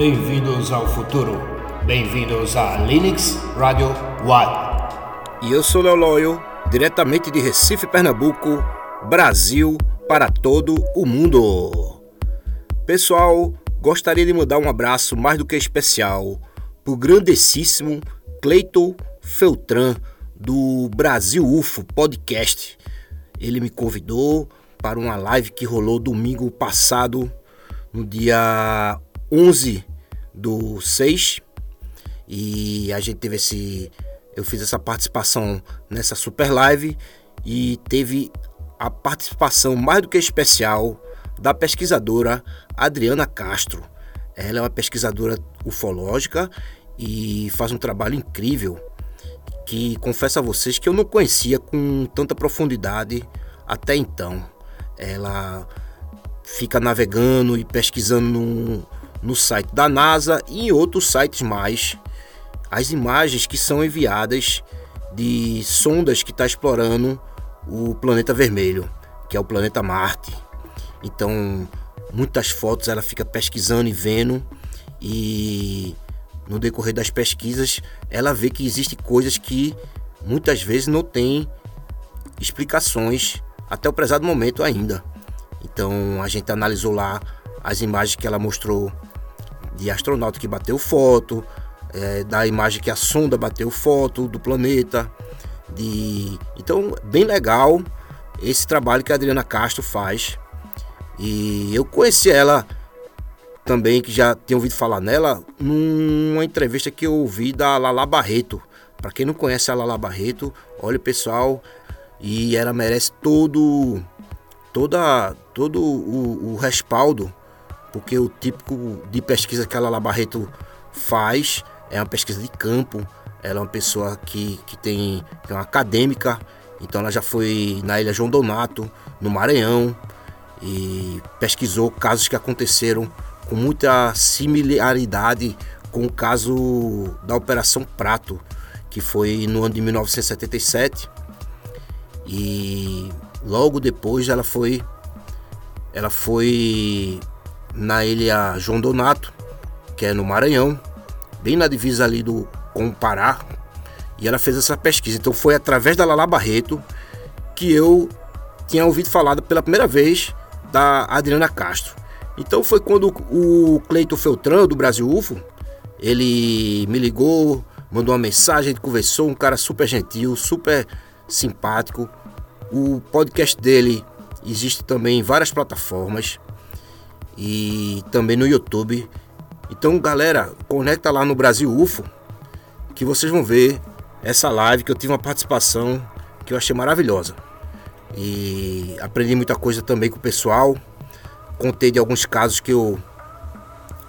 Bem-vindos ao futuro. Bem-vindos a Linux Radio One. E eu sou Léo Loyo, diretamente de Recife, Pernambuco, Brasil, para todo o mundo. Pessoal, gostaria de mandar um abraço mais do que especial pro grandessíssimo Cleiton Feltran do Brasil UFO Podcast. Ele me convidou para uma live que rolou domingo passado, no dia 11 do 6. E a gente teve esse. Eu fiz essa participação nessa super live e teve a participação mais do que especial da pesquisadora Adriana Castro. Ela é uma pesquisadora ufológica e faz um trabalho incrível que confesso a vocês que eu não conhecia com tanta profundidade até então. Ela fica navegando e pesquisando no, site da NASA e em outros sites mais as imagens que são enviadas de sondas que está explorando o planeta vermelho, que é o planeta Marte. Então, muitas fotos ela fica pesquisando e vendo e no decorrer das pesquisas ela vê que existem coisas que muitas vezes não tem explicações até o prezado momento ainda. Então a gente analisou lá as imagens que ela mostrou de astronauta que bateu foto, é, da imagem que a sonda bateu foto do planeta. De... Então, bem legal esse trabalho que a Adriana Castro faz. E eu conheci ela também, que já tinha ouvido falar nela, numa entrevista que eu ouvi da Lala Barreto. Para quem não conhece a Lala Barreto, olha pessoal, e ela merece todo toda todo o, o respaldo porque o típico de pesquisa que a Lala Barreto faz é uma pesquisa de campo. Ela é uma pessoa que, que tem que é uma acadêmica, então ela já foi na Ilha João Donato, no Maranhão, e pesquisou casos que aconteceram com muita similaridade com o caso da Operação Prato, que foi no ano de 1977. E logo depois ela foi ela foi na ilha João Donato, que é no Maranhão, bem na divisa ali do com Pará, e ela fez essa pesquisa. Então foi através da Lala Barreto que eu tinha ouvido falar pela primeira vez da Adriana Castro. Então foi quando o Cleito Feltran do Brasil UFO, ele me ligou, mandou uma mensagem, conversou, um cara super gentil, super simpático. O podcast dele existe também em várias plataformas e também no YouTube. Então, galera, conecta lá no Brasil UFO que vocês vão ver essa live que eu tive uma participação que eu achei maravilhosa. E aprendi muita coisa também com o pessoal. Contei de alguns casos que eu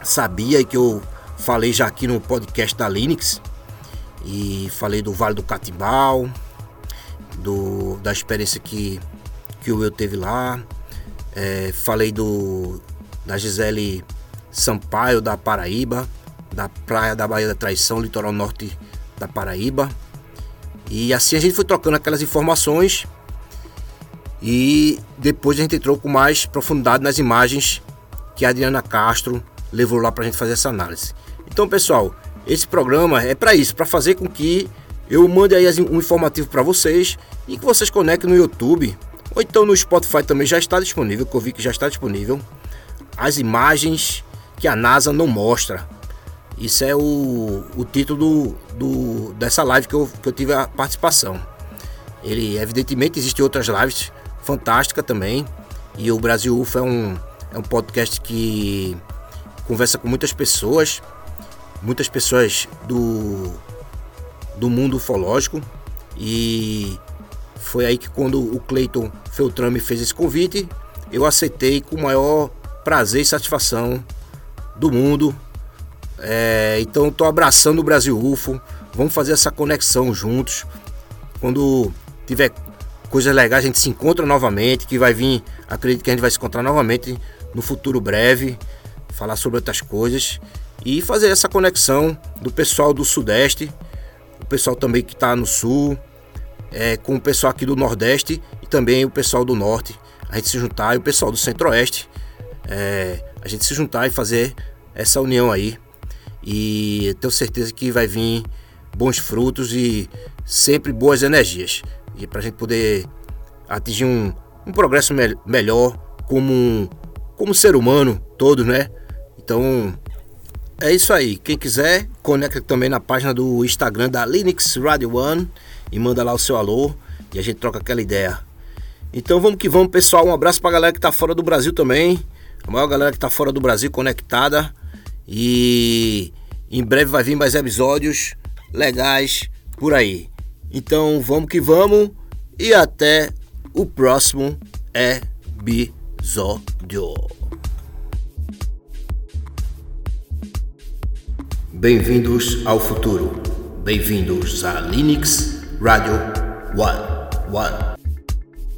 sabia e que eu falei já aqui no podcast da Linux. E falei do Vale do Catimbau, do, da experiência que, que o Will teve lá. É, falei do, da Gisele Sampaio da Paraíba, da praia da Baía da Traição, litoral norte da Paraíba. E assim a gente foi trocando aquelas informações e depois a gente entrou com mais profundidade nas imagens que a Adriana Castro levou lá para a gente fazer essa análise. Então, pessoal, esse programa é para isso, para fazer com que eu mande aí um informativo para vocês e que vocês conectem no YouTube ou então no Spotify também já está disponível, que eu vi que já está disponível as imagens que a NASA não mostra. Isso é o, o título do, do, dessa live que eu, que eu tive a participação. Ele, evidentemente, existem outras lives fantásticas também. E o Brasil UFO é um, é um podcast que conversa com muitas pessoas, muitas pessoas do, do mundo ufológico. E foi aí que quando o Cleiton Feltran me fez esse convite, eu aceitei com o maior prazer e satisfação do mundo. É, então estou abraçando o Brasil UFO. Vamos fazer essa conexão juntos. Quando tiver coisas legais, a gente se encontra novamente. Que vai vir, acredito que a gente vai se encontrar novamente no futuro breve. Falar sobre outras coisas. E fazer essa conexão do pessoal do Sudeste, o pessoal também que está no Sul, é, com o pessoal aqui do Nordeste e também o pessoal do Norte. A gente se juntar e o pessoal do Centro-Oeste é, a gente se juntar e fazer essa união aí. E tenho certeza que vai vir bons frutos e sempre boas energias. E para a gente poder atingir um, um progresso me melhor como, como ser humano todo, né? Então é isso aí. Quem quiser, conecta também na página do Instagram da Linux Radio One e manda lá o seu alô e a gente troca aquela ideia. Então vamos que vamos, pessoal. Um abraço pra galera que tá fora do Brasil também. A maior galera que tá fora do Brasil conectada. E em breve vai vir mais episódios legais por aí. Então vamos que vamos e até o próximo episódio. Bem-vindos ao futuro. Bem-vindos a Linux Radio One. One.